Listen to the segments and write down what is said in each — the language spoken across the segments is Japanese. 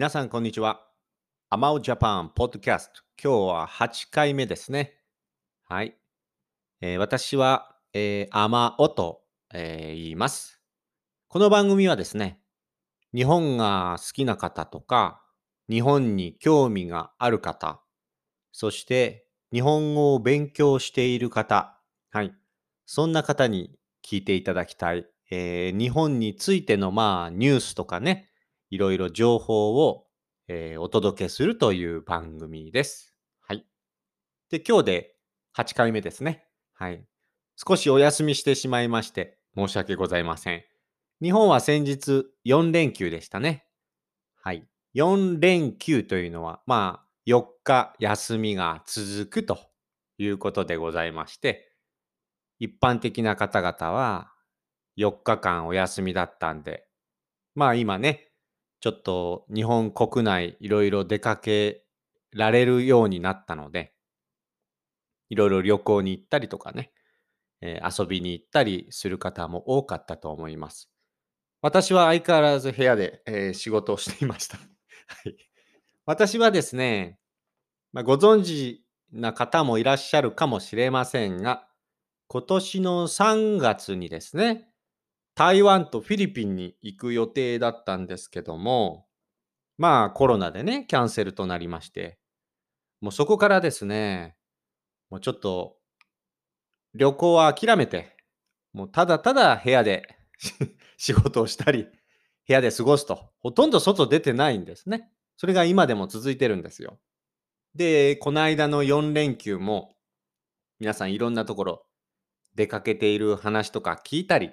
皆さん、こんにちは。アマオジャパンポッドキャスト。今日は8回目ですね。はい。えー私は、えー、アマオと、えー言います。この番組はですね、日本が好きな方とか、日本に興味がある方、そして日本語を勉強している方、はい。そんな方に聞いていただきたい。えー日本についてのまあニュースとかね、いろいろ情報を、えーお届けするという番組です。はい。で、今日で8回目ですね。はい。少しお休みしてしまいまして、申し訳ございません。日本は先日4連休でしたね。はい。4連休というのは、まあ、4日休みが続くということでございまして、一般的な方々は4日間お休みだったんで、まあ今ね、ちょっと日本国内いろいろ出かけられるようになったので、いろいろ旅行に行ったりとかね、えー遊びに行ったりする方も多かったと思います。私は相変わらず部屋で、えー仕事をしていました。はい。私はですね、まあ、ご存知な方もいらっしゃるかもしれませんが、今年の3月にですね、台湾とフィリピンに行く予定だったんですけども、まあコロナでね、キャンセルとなりまして、もうそこからですね、もうちょっと旅行は諦めて、もうただただ部屋で 仕事をしたり、部屋で過ごすと、ほとんど外出てないんですね。それが今でも続いてるんですよ。で、この間の4連休も、皆さんいろんなところ出かけている話とか聞いたり、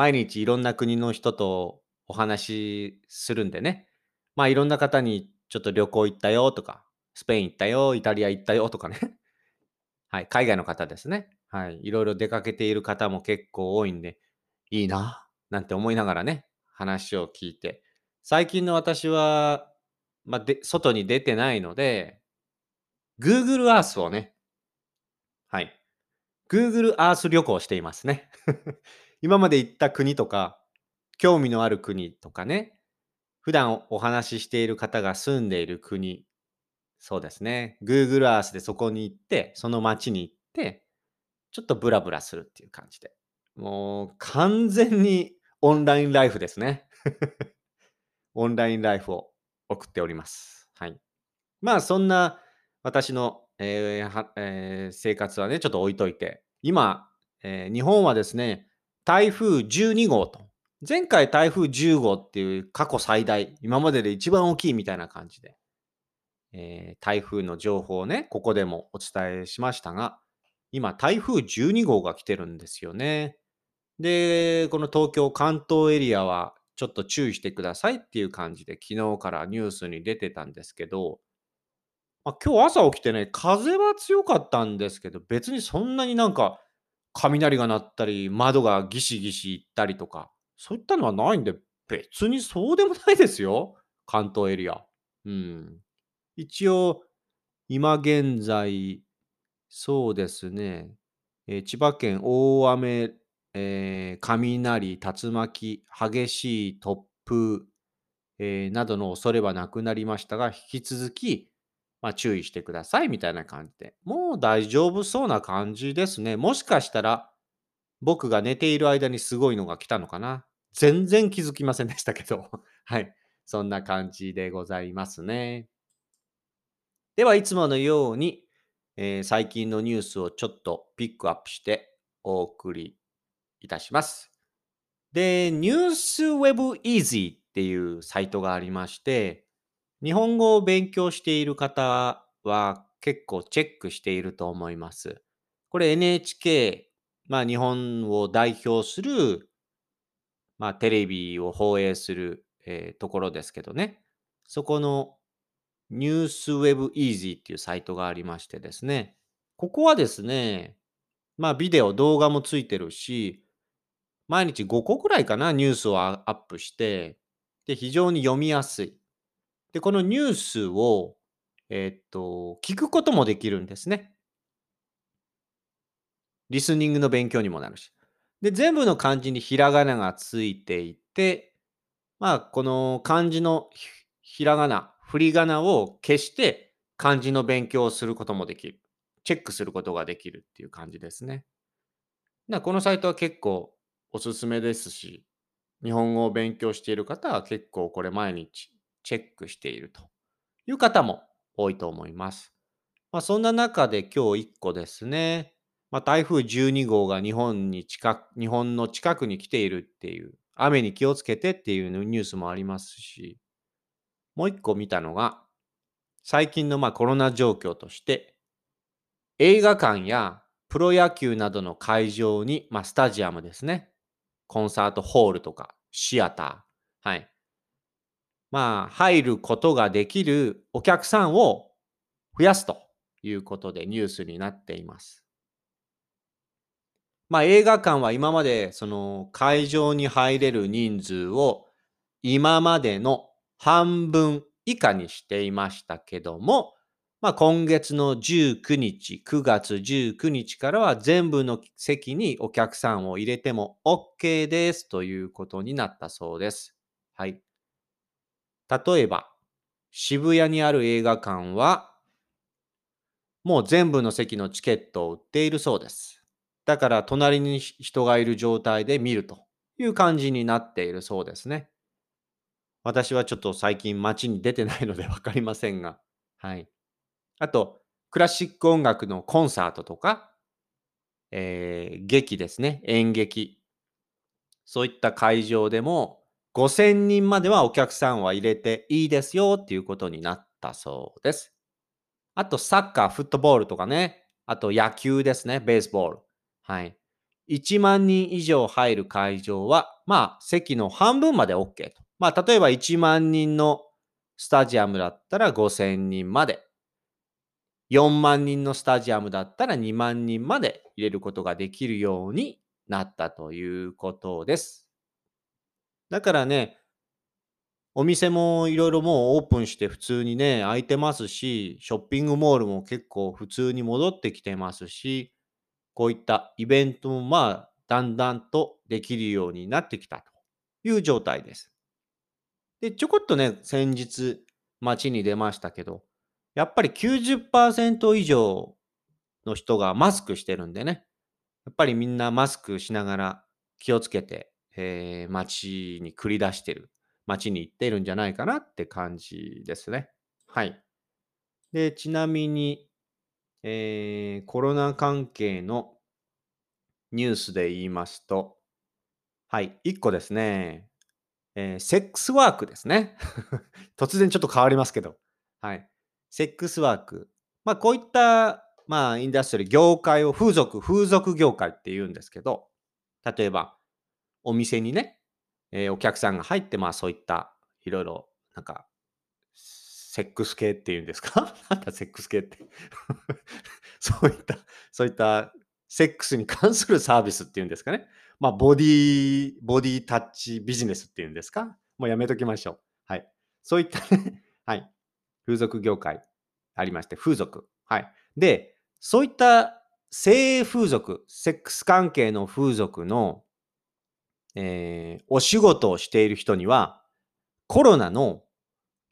毎日いろんな国の人とお話しするんでね、まあいろんな方にちょっと旅行行ったよとか、スペイン行ったよ、イタリア行ったよとかね、はい、海外の方ですね。はい、いろいろ出かけている方も結構多いんで、いいな、なんて思いながらね、話を聞いて、最近の私は、まあ、で、外に出てないので、Google Earth をね、はい、Google Earth 旅行していますね。今まで行った国とか、興味のある国とかね、普段お話ししている方が住んでいる国、そうですね。Google Earth でそこに行って、その街に行って、ちょっとブラブラするっていう感じで。もう完全にオンラインライフですね。オンラインライフを送っております。はい。まあそんな私の、えーえー生活はね、ちょっと置いといて、今、えー日本はですね、台風12号と、前回台風10号っていう過去最大、今までで一番大きいみたいな感じで、えー台風の情報をね、ここでもお伝えしましたが、今台風12号が来てるんですよね。で、この東京関東エリアはちょっと注意してくださいっていう感じで昨日からニュースに出てたんですけど、まあ、今日朝起きてね、風は強かったんですけど、別にそんなになんか雷が鳴ったり、窓がギシギシいったりとか、そういったのはないんで、別にそうでもないですよ。関東エリア。うん。一応、今現在、そうですね、えー千葉県大雨、えー雷、竜巻、激しい突風、えーなどの恐れはなくなりましたが、引き続き、まあ、注意してくださいみたいな感じで、もう大丈夫そうな感じですね。もしかしたら、僕が寝ている間にすごいのが来たのかな。全然気づきませんでしたけど、はい。そんな感じでございますね。では、いつものように、えー最近のニュースをちょっとピックアップしてお送りいたします。で、ニュースウェブイージーっていうサイトがありまして、日本語を勉強している方は結構チェックしていると思います。これ NHK、まあ日本を代表する、まあテレビを放映する、えーところですけどね。そこのニュースウェブイージーっていうサイトがありましてですね。ここはですね、まあビデオ、動画もついてるし、毎日5個くらいかな、ニュースをアップして、で、非常に読みやすい。で、このニュースを、えっと、聞くこともできるんですね。リスニングの勉強にもなるし。で、全部の漢字にひらがながついていて、まあ、この漢字のひひらがな、振り仮名を消して漢字の勉強をすることもできる。チェックすることができるっていう感じですね。なこのサイトは結構おすすめですし、日本語を勉強している方は結構これ毎日チェックしているという方も多いと思います。まあ、そんな中で今日1個ですね、まあ、台風12号が日本に近く、日本の近くに来ているっていう、雨に気をつけてっていうニュースもありますし、もう1個見たのが、最近のまあコロナ状況として、映画館やプロ野球などの会場に、まあ、スタジアムですね。コンサートホールとか、シアター。はい。まあ、入ることができるお客さんを増やすということでニュースになっています。まあ、映画館は今までその会場に入れる人数を今までの半分以下にしていましたけども、まあ、今月の19日、9月19日からは全部の席にお客さんを入れても OK ですということになったそうです。はい。例えば、渋谷にある映画館は、もう全部の席のチケットを売っているそうです。だから隣に人がいる状態で見るという感じになっているそうですね。私はちょっと最近街に出てないので分かりませんが、はい。あと、クラシック音楽のコンサートとか、えー、劇ですね、演劇。そういった会場でも、5000人まではお客さんは入れていいですよっていうことになったそうです。あと、サッカー、フットボールとかね。あと、野球ですね、ベースボール。はい。1万人以上入る会場は、まあ、席の半分まで OK と。まあ、例えば1万人のスタジアムだったら5000人まで。4万人のスタジアムだったら2万人まで入れることができるようになったということです。だからね、お店もいろいろもうオープンして普通にね、開いてますし、ショッピングモールも結構普通に戻ってきてますし、こういったイベントもまあ、だんだんとできるようになってきたという状態です。で、ちょこっとね、先日街に出ましたけど、やっぱり90%以上の人がマスクしてるんでね、やっぱりみんなマスクしながら気をつけて、えー、街に繰り出してる、街に行ってるんじゃないかなって感じですね。はい。で、ちなみに、えー、コロナ関係のニュースで言いますと、はい、1個ですね、えー、セックスワークですね。突然ちょっと変わりますけど、はい。セックスワーク。まあ、こういった、まあ、インダストリー、業界を風俗、風俗業界って言うんですけど、例えば、お店にね、えー、お客さんが入って、まあ、そういった、いろいろ、なんか、セックス系っていうんですか？なんだセックス系って そういった、そういったセックスに関するサービスっていうんですかね。まあ、ボディ、ボディタッチビジネスっていうんですか？もうやめときましょう。はい。そういったね、はい。風俗業界ありまして、風俗。はい。で、そういった性風俗、セックス関係の風俗の、えー、お仕事をしている人には、コロナの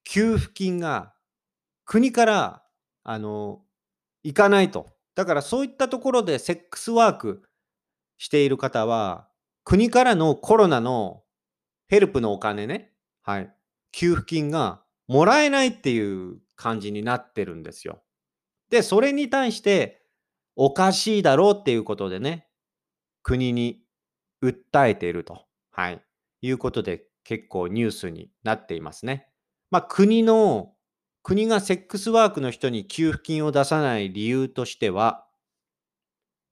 給付金が国から、あの、行かないと。だからそういったところでセックスワークしている方は、国からのコロナのヘルプのお金ね、はい、給付金がもらえないっていう感じになってるんですよ。で、それに対しておかしいだろうっていうことでね、国に訴えていると、はい、いうことで結構ニュースになっていますね。まあ、国の、国がセックスワークの人に給付金を出さない理由としては、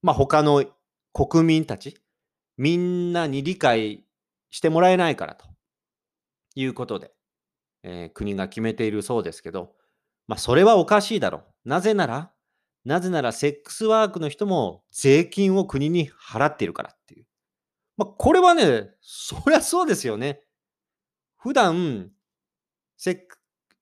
まあ、他の国民たち、みんなに理解してもらえないからということで、えー、国が決めているそうですけど、まあ、それはおかしいだろう。なぜなら、なぜならセックスワークの人も税金を国に払っているからっていう。まあ、これはね、そりゃそうですよね。普段、セック、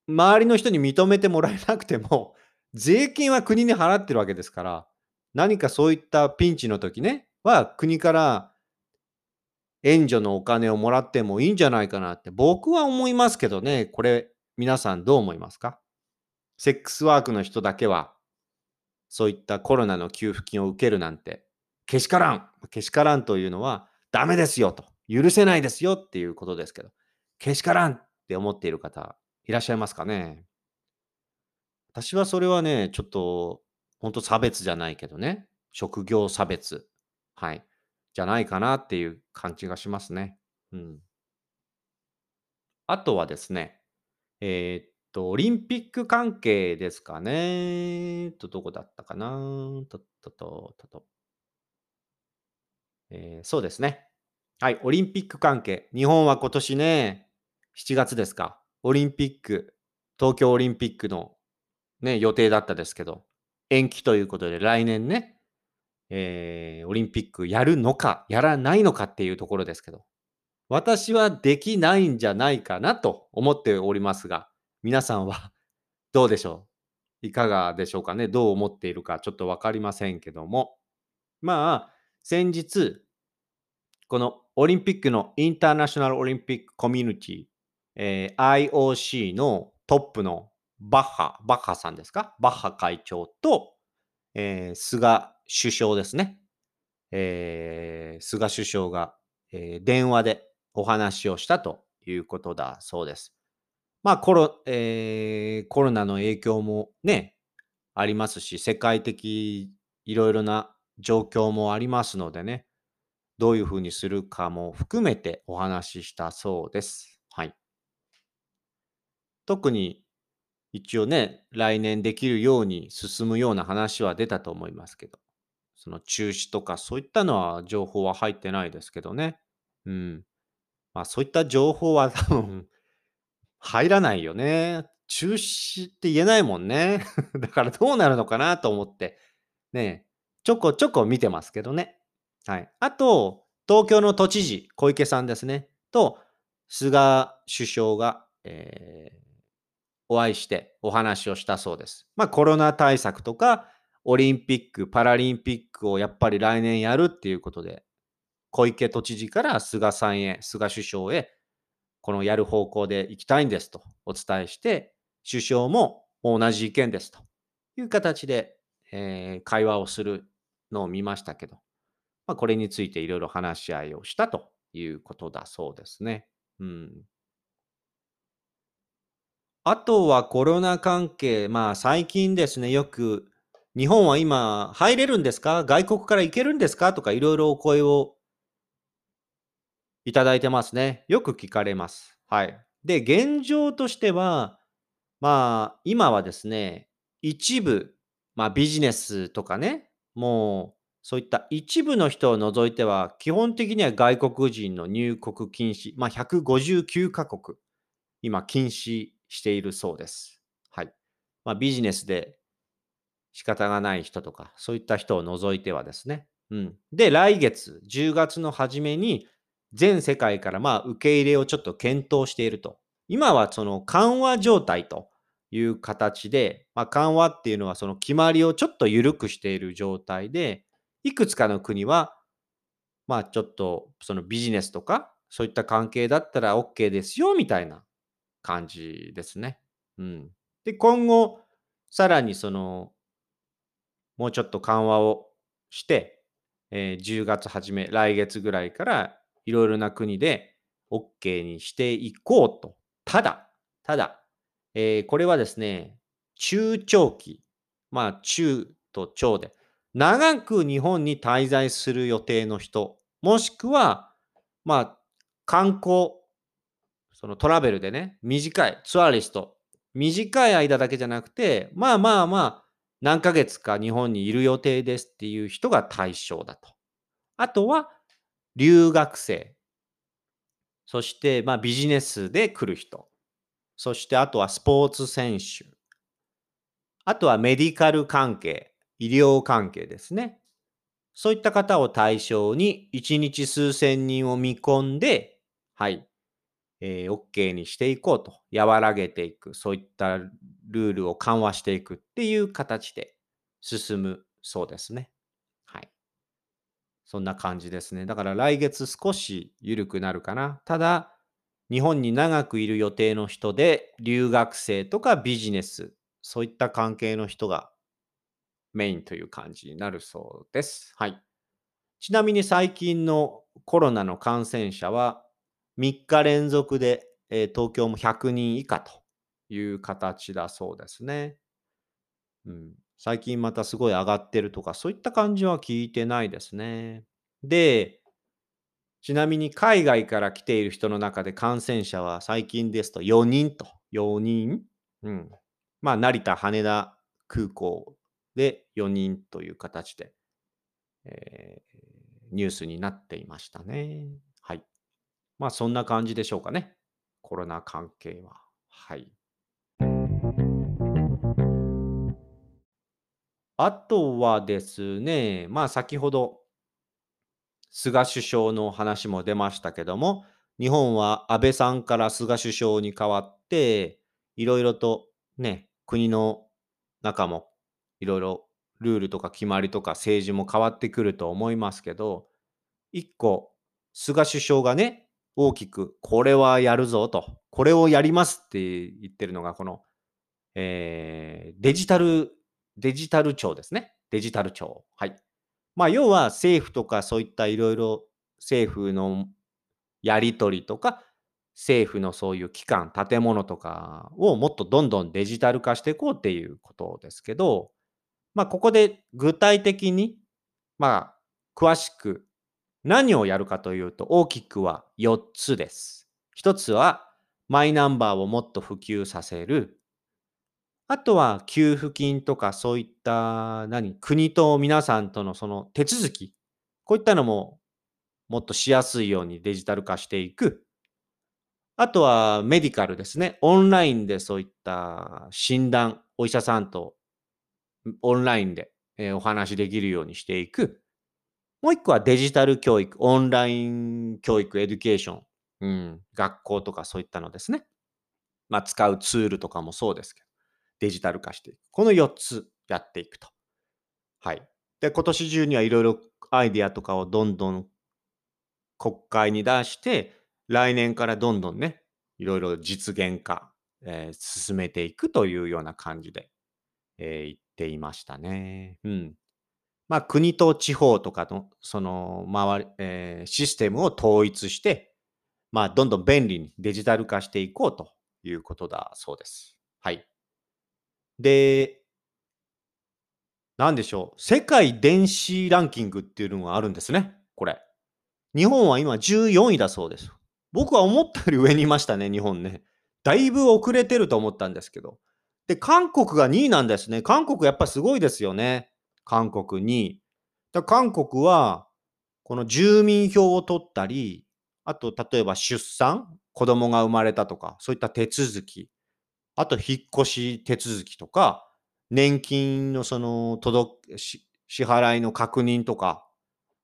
周りの人に認めてもらえなくても、税金は国に払ってるわけですから、何かそういったピンチの時ね、は国から援助のお金をもらってもいいんじゃないかなって僕は思いますけどね、これ皆さんどう思いますか？セックスワークの人だけは、そういったコロナの給付金を受けるなんて、けしからん。けしからんというのは、ダメですよと、許せないですよっていうことですけど、けしからんって思っている方、いらっしゃいますかね？私はそれはね、ちょっと、本当差別じゃないけどね、職業差別、はい、じゃないかなっていう感じがしますね。うん。あとはですね、えーっと、オリンピック関係ですかね？と、どこだったかな？ととと、とと。えーそうですね。はい、オリンピック関係。日本は今年ね、7月ですか。オリンピック、東京オリンピックのね、予定だったですけど、延期ということで来年ね、えーオリンピックやるのか、やらないのかっていうところですけど、私はできないんじゃないかなと思っておりますが、皆さんは どうでしょう？いかがでしょうかね？どう思っているかちょっとわかりませんけども。まあ、先日、このオリンピックのインターナショナルオリンピックコミュニティ、えー IOC のトップのバッハ、バッハさんですか？バッハ会長と、えー菅首相ですね。えー菅首相が、えー電話でお話をしたということだそうです。まあコロ、えーコロナの影響もね、ありますし、世界的いろいろな状況もありますのでね、どういうふうにするかも含めてお話ししたそうです。はい。特に一応ね、来年できるように進むような話は出たと思いますけど、その中止とかそういったのは情報は入ってないですけどね。うん。まあそういった情報は多分 入らないよね。中止って言えないもんね。だからどうなるのかなと思って、ね、ちょこちょこ見てますけどね。はい。あと、東京の都知事、小池さんですね。と、菅首相が、えーお会いしてお話をしたそうです。まあコロナ対策とか、オリンピック、パラリンピックをやっぱり来年やるっていうことで、小池都知事から菅さんへ、菅首相へ、このやる方向で行きたいんですとお伝えして、首相も同じ意見ですという形で、えー会話をするのを見ましたけど、まあ、これについていろいろ話し合いをしたということだそうですね。うん。あとはコロナ関係、まあ最近ですね、よく日本は今入れるんですか？外国から行けるんですか？とかいろいろお声をいただいてますね。よく聞かれます。はい。で、現状としては、まあ今はですね、一部、まあビジネスとかね、もうそういった一部の人を除いては、基本的には外国人の入国禁止、まあ159カ国、今禁止しているそうです。はい。まあビジネスで仕方がない人とか、そういった人を除いてはですね。うん。で、来月、10月の初めに、全世界からまあ受け入れをちょっと検討していると。今はその緩和状態という形で、まあ、緩和っていうのはその決まりをちょっと緩くしている状態で、いくつかの国は、まあちょっとそのビジネスとか、そういった関係だったら OK ですよみたいな感じですね。うん。で、今後、さらにその、もうちょっと緩和をして、えー10月初め、来月ぐらいからいろいろな国で OK にしていこうと。ただ、ただ、えーこれはですね、中長期、まあ中と長で、長く日本に滞在する予定の人、もしくは、まあ、観光、そのトラベルでね、短い、ツアリスト、短い間だけじゃなくて、まあまあまあ、何ヶ月か日本にいる予定ですっていう人が対象だと。あとは、留学生。そして、まあビジネスで来る人。そして、あとはスポーツ選手。あとはメディカル関係、医療関係ですね。そういった方を対象に1日数千人を見込んで、はい、えー OK にしていこうと、和らげていく、そういったルールを緩和していくっていう形で進むそうですね。はい。そんな感じですね。だから来月少し緩くなるかな。ただ、日本に長くいる予定の人で、留学生とかビジネス、そういった関係の人がメインという感じになるそうです。はい。ちなみに最近のコロナの感染者は3日連続で、えー東京も100人以下という形だそうですね。うん、最近またすごい上がってるとか、そういった感じは聞いてないですね。で、ちなみに海外から来ている人の中で感染者は最近ですと4人と。4人？うん。まあ、成田、羽田空港で4人という形で、えーニュースになっていましたね。はい。まあ、そんな感じでしょうかね。コロナ関係は。はい。あとはですね、まあ先ほど菅首相の話も出ましたけども、日本は安倍さんから菅首相に代わって、いろいろとね、国の中もいろいろルールとか決まりとか政治も変わってくると思いますけど、一個、菅首相がね、大きくこれはやるぞと、これをやりますって言ってるのが、この、えーデジタル、デジタル庁ですね。デジタル庁。はい。まあ、要は政府とかそういったいろいろ政府のやり取りとか、政府のそういう機関、建物とかをもっとどんどんデジタル化していこうっていうことですけど、まあ、ここで具体的に、まあ、詳しく何をやるかというと、大きくは4つです。1つは、マイナンバーをもっと普及させる。あとは、給付金とかそういった、何、国と皆さんとのその手続き。こういったのも、もっとしやすいようにデジタル化していく。あとは、メディカルですね。オンラインでそういった診断、お医者さんとオンラインで、えお話しできるようにしていく。もう一個はデジタル教育、オンライン教育、 education。うん、学校とかそういったのですね。まあ、使うツールとかもそうですけど、デジタル化していく。この4つやっていくと。はい。で、今年中にはいろいろアイディアとかをどんどん国会に出して、来年からどんどんね、いろいろ実現化、えー進めていくというような感じで、えー言っていましたね。うん。まあ、国と地方とかの、その、周り、えーシステムを統一して、まあ、どんどん便利にデジタル化していこうということだそうです。はい。で、なんでしょう。世界電子ランキングっていうのがあるんですね。これ。日本は今14位だそうです。僕は思ったより上にいましたね、日本ね。だいぶ遅れてると思ったんですけど。で、韓国が2位なんですね。韓国やっぱすごいですよね。韓国2位。だ韓国は、この住民票を取ったり、あと、例えば出産、子供が生まれたとか、そういった手続き、あと、引っ越し手続きとか、年金のその、届、支払いの確認とか、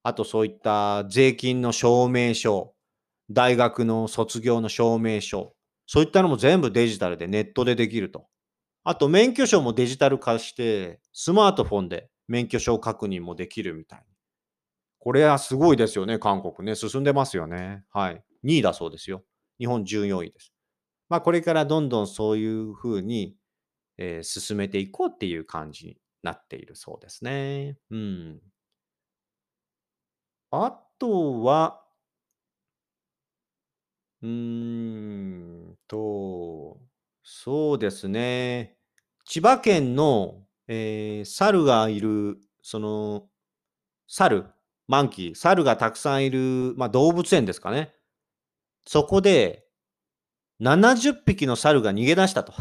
あとそういった税金の証明書、大学の卒業の証明書、そういったのも全部デジタルでネットでできると。あと免許証もデジタル化して、スマートフォンで免許証確認もできるみたい。これはすごいですよね、韓国ね。進んでますよね。はい。2位だそうですよ。日本14位です。まあこれからどんどんそういうふうに、えー進めていこうっていう感じになっているそうですね。うん。あとは、うーんと、そうですね。千葉県の、えー猿がいる、その、猿、マンキー、猿がたくさんいる、まあ、動物園ですかね。そこで、70匹の猿が逃げ出したと。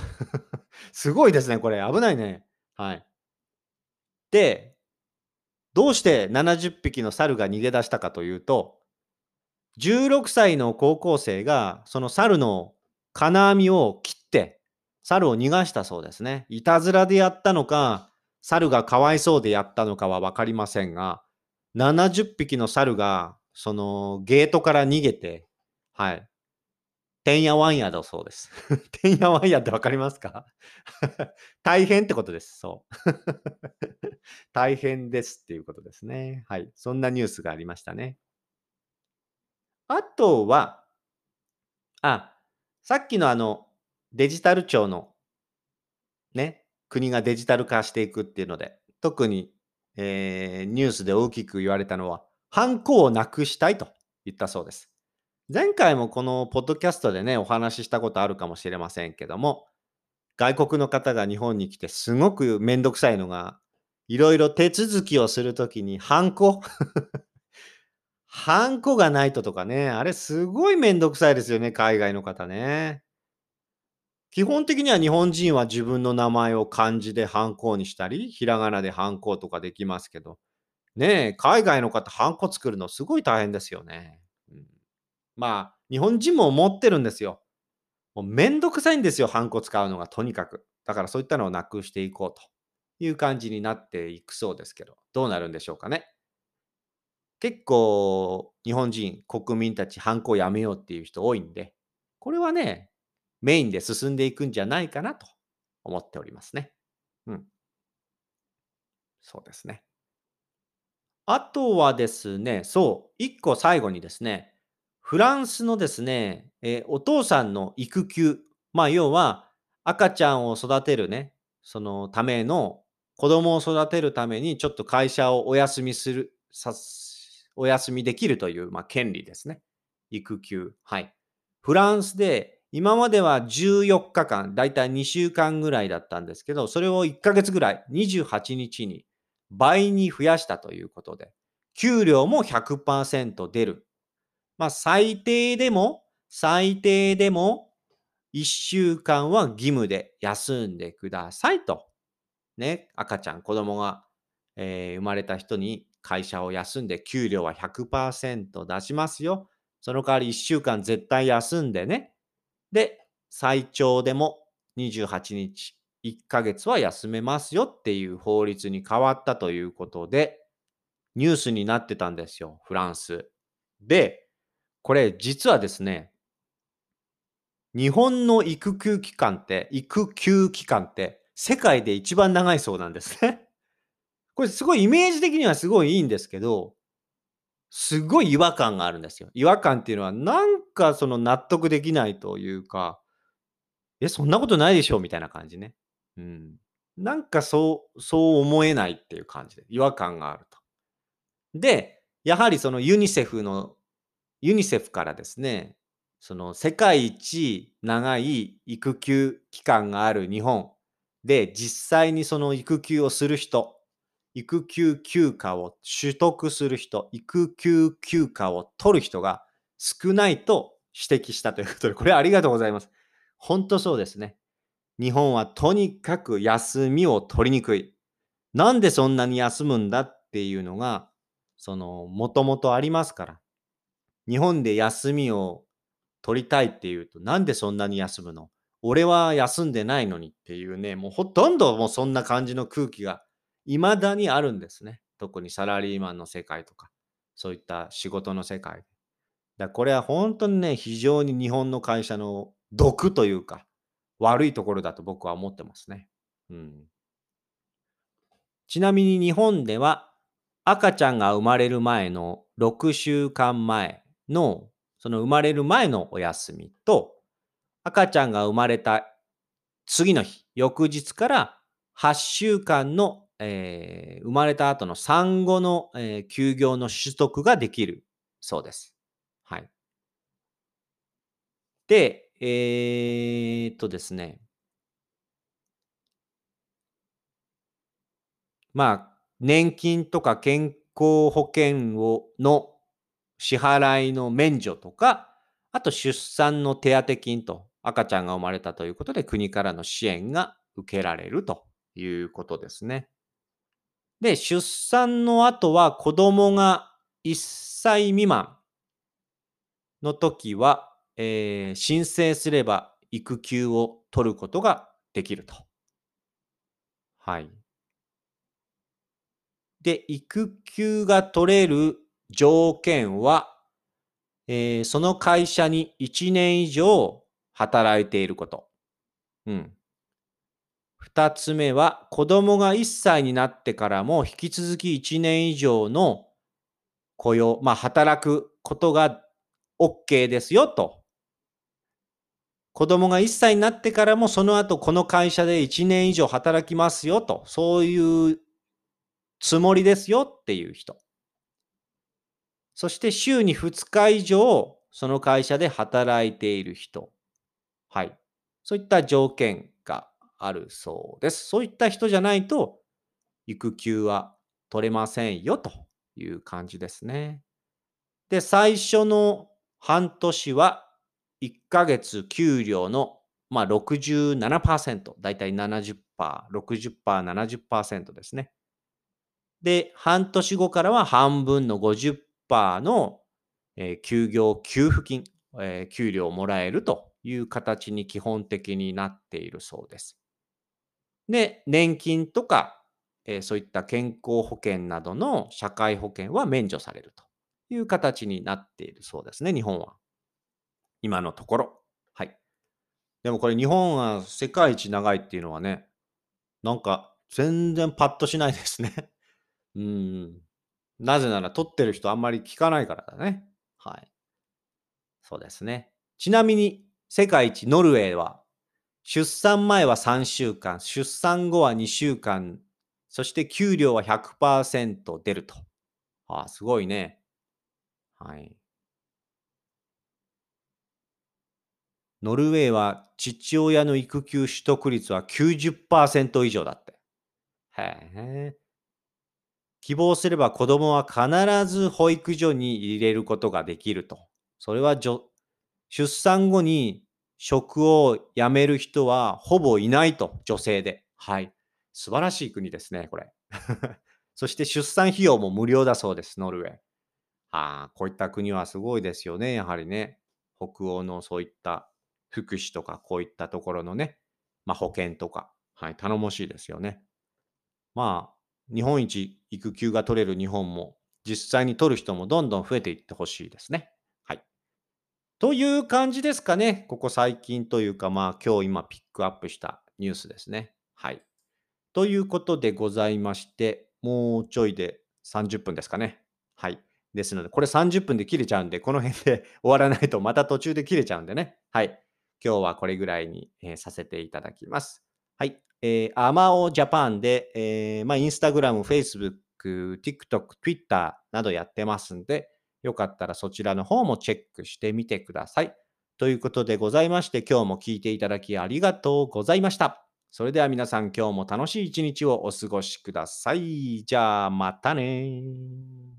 すごいですね、これ。危ないね。はい。で、どうして70匹の猿が逃げ出したかというと、16歳の高校生が、その猿の金網を切、猿を逃がしたそうですね。いたずらでやったのか、猿がかわいそうでやったのかは分かりませんが、70匹の猿が、そのゲートから逃げて、はい。てんやわんやだそうです。てんやわんやって分かりますか？大変ってことです。そう。大変ですっていうことですね。はい。そんなニュースがありましたね。あとは、あ、さっきのあの、デジタル庁の、ね、国がデジタル化していくっていうので、特に、えーニュースで大きく言われたのは、ハンコをなくしたいと言ったそうです。前回もこのポッドキャストでね、お話ししたことあるかもしれませんけども、外国の方が日本に来てすごくめんどくさいのが、いろいろ手続きをするときにハンコハンコがないととかね、あれすごいめんどくさいですよね、海外の方ね。基本的には日本人は自分の名前を漢字でハンコにしたり、ひらがなでハンコとかできますけど、ねえ、海外の方ハンコ作るのすごい大変ですよね。うんまあ、日本人も思ってるんですよ。もうめんどくさいんですよ、ハンコ使うのがとにかく。だからそういったのをなくしていこうという感じになっていくそうですけど、どうなるんでしょうかね。結構日本人、国民たちハンコやめようっていう人多いんで、これはね、メインで進んでいくんじゃないかなと思っておりますね。うん。そうですね。あとはですね、そう、一個最後にですね、フランスのですね、えーお父さんの育休、まあ要は赤ちゃんを育てるね、そのための子供を育てるためにちょっと会社をお休みする、さお休みできるという、まあ、権利ですね。育休。はい。フランスで今までは14日間、だいたい2週間ぐらいだったんですけど、それを1ヶ月ぐらい、28日に倍に増やしたということで、給料も100%出る。まあ、最低でも、最低でも、1週間は義務で休んでくださいと。ね、赤ちゃん、子供が、えー生まれた人に会社を休んで、給料は100%出しますよ。その代わり1週間絶対休んでね。で、最長でも28日、1ヶ月は休めますよっていう法律に変わったということで、ニュースになってたんですよ、フランス。で、これ実はですね、日本の育休期間って、育休期間って世界で一番長いそうなんですね。これすごいイメージ的にはすごいいいんですけど、すごい違和感があるんですよ。違和感っていうのはなんかその納得できないというか、え、そんなことないでしょみたいな感じね。うん。なんかそう、そう思えないっていう感じで、違和感があると。で、やはりそのユニセフの、ユニセフからですね、その世界一長い育休期間がある日本で実際にその育休をする人、育休休暇を取得する人、育休休暇を取る人が少ないと指摘したということで、これありがとうございます。本当そうですね。日本はとにかく休みを取りにくい。なんでそんなに休むんだっていうのが、その、もともとありますから。日本で休みを取りたいっていうと、なんでそんなに休むの？俺は休んでないのにっていうね、もうほとんどもうそんな感じの空気が未だにあるんですね。特にサラリーマンの世界とか、そういった仕事の世界。だこれは本当にね、非常に日本の会社の毒というか、悪いところだと僕は思ってますね。うん。ちなみに日本では赤ちゃんが生まれる前の6週間前のその生まれる前のお休みと赤ちゃんが生まれた次の日、翌日から8週間の、えー生まれた後の産後の、えー休業の取得ができるそうです。で、えーっとですね。まあ、年金とか健康保険をの支払いの免除とか、あと出産の手当金と赤ちゃんが生まれたということで国からの支援が受けられるということですね。で、出産の後は子供が1歳未満の時は、えー申請すれば育休を取ることができると。はい。で、育休が取れる条件は、えーその会社に1年以上働いていること。うん。二つ目は、子供が1歳になってからも引き続き1年以上の雇用、まあ、働くことが OK ですよと子供が1歳になってからもその後この会社で1年以上働きますよと、そういうつもりですよっていう人。そして週に2日以上その会社で働いている人。はい。そういった条件があるそうです。そういった人じゃないと育休は取れませんよという感じですね。で、最初の半年は1ヶ月給料の、まあ、67%、だいたい70%、60%、70%ですね。で、半年後からは半分の50%の、えー、休業給付金、えー、給料をもらえるという形に基本的になっているそうです。で、年金とか、えー、そういった健康保険などの社会保険は免除されるという形になっているそうですね、日本は。今のところ。はい。でもこれ日本は世界一長いっていうのはね、なんか全然パッとしないですね。うん。なぜなら取ってる人あんまり聞かないからだね。はい。そうですね。ちなみに世界一ノルウェーは出産前は3週間、出産後は2週間、そして給料は100%出ると。ああ、すごいね。はい。ノルウェーは父親の育休取得率は90%以上だって。へえ。希望すれば子供は必ず保育所に入れることができると。それは出産後に職を辞める人はほぼいないと、女性で。はい。素晴らしい国ですね、これ。そして出産費用も無料だそうです、ノルウェー。ああ、こういった国はすごいですよね、やはりね。北欧のそういった福祉とかこういったところのね、まあ、保険とか、はい、頼もしいですよね。まあ、日本一育休が取れる日本も、実際に取る人もどんどん増えていってほしいですね。はい。という感じですかね。ここ最近というか、まあ今日今ピックアップしたニュースですね。はい。ということでございまして、もうちょいで30分ですかね。はい。ですので、これ30分で切れちゃうんで、この辺で終わらないとまた途中で切れちゃうんでね。はい。今日はこれぐらいに、えー、させていただきます。はい。えー、アマオジャパンで、えー、まあ、インスタグラム、フェイスブック、TikTok、Twitter などやってますんで、よかったらそちらの方もチェックしてみてください。ということでございまして、今日も聞いていただきありがとうございました。それでは皆さん今日も楽しい一日をお過ごしください。じゃあまたね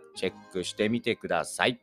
チェックしてみてください。